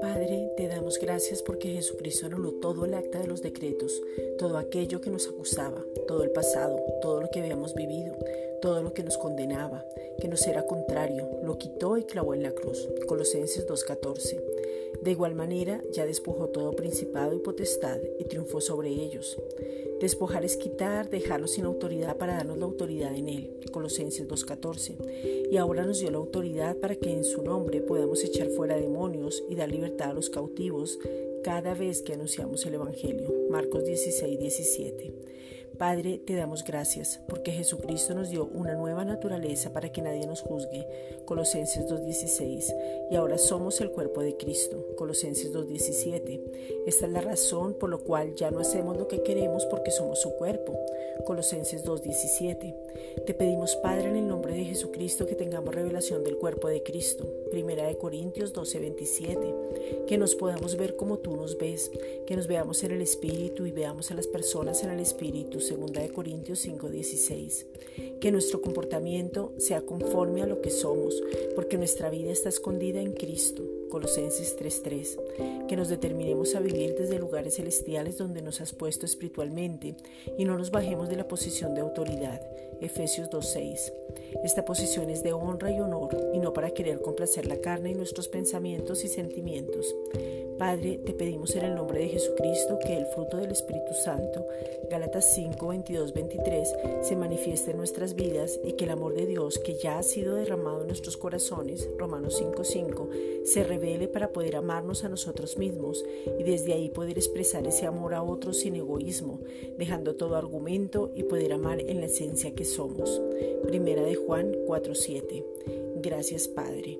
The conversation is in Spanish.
Padre, te damos gracias porque Jesucristo anuló todo el acta de los decretos, todo aquello que nos acusaba, todo el pasado, todo lo que habíamos vivido, todo lo que nos condenaba, que nos era contrario, lo quitó y clavó en la cruz. Colosenses 2.14. De igual manera, ya despojó todo principado y potestad y triunfó sobre ellos. Despojar es quitar, dejarlo sin autoridad para darnos la autoridad en él. Colosenses 2.14. Y ahora nos dio la autoridad para que en su nombre podamos echar fuera demonios y dar libertad a los cautivos cada vez que anunciamos el Evangelio. Marcos 16.17. Padre, te damos gracias porque Jesucristo nos dio una nueva naturaleza para que nadie nos juzgue. Colosenses 2.16. Y ahora somos el cuerpo de Cristo. Colosenses 2.17. Esta es la razón por la cual ya no hacemos lo que queremos porque somos su cuerpo. Colosenses 2.17. Te pedimos, Padre, en el de Jesucristo, que tengamos revelación del cuerpo de Cristo. Primera de Corintios 12.27. Que nos podamos ver como tú nos ves, que nos veamos en el Espíritu y veamos a las personas en el Espíritu Segunda de Corintios 5:16. Que nuestro comportamiento sea conforme a lo que somos, porque nuestra vida está escondida en Cristo. Colosenses 3:3. Que nos determinemos a vivir desde lugares celestiales donde nos has puesto espiritualmente y no nos bajemos de la posición de autoridad. Efesios 2:6. Esta posición es de honra y honor y no para querer complacer la carne y nuestros pensamientos y sentimientos. Padre, te pedimos en el nombre de Jesucristo que el fruto del Espíritu Santo, Gálatas 5, 22, 23, se manifieste en nuestras vidas y que el amor de Dios que ya ha sido derramado en nuestros corazones, Romanos 5, 5, se revele para poder amarnos a nosotros mismos y desde ahí poder expresar ese amor a otros sin egoísmo, dejando todo argumento y poder amar en la esencia que somos. Primera de Juan 4, 7. Gracias Padre.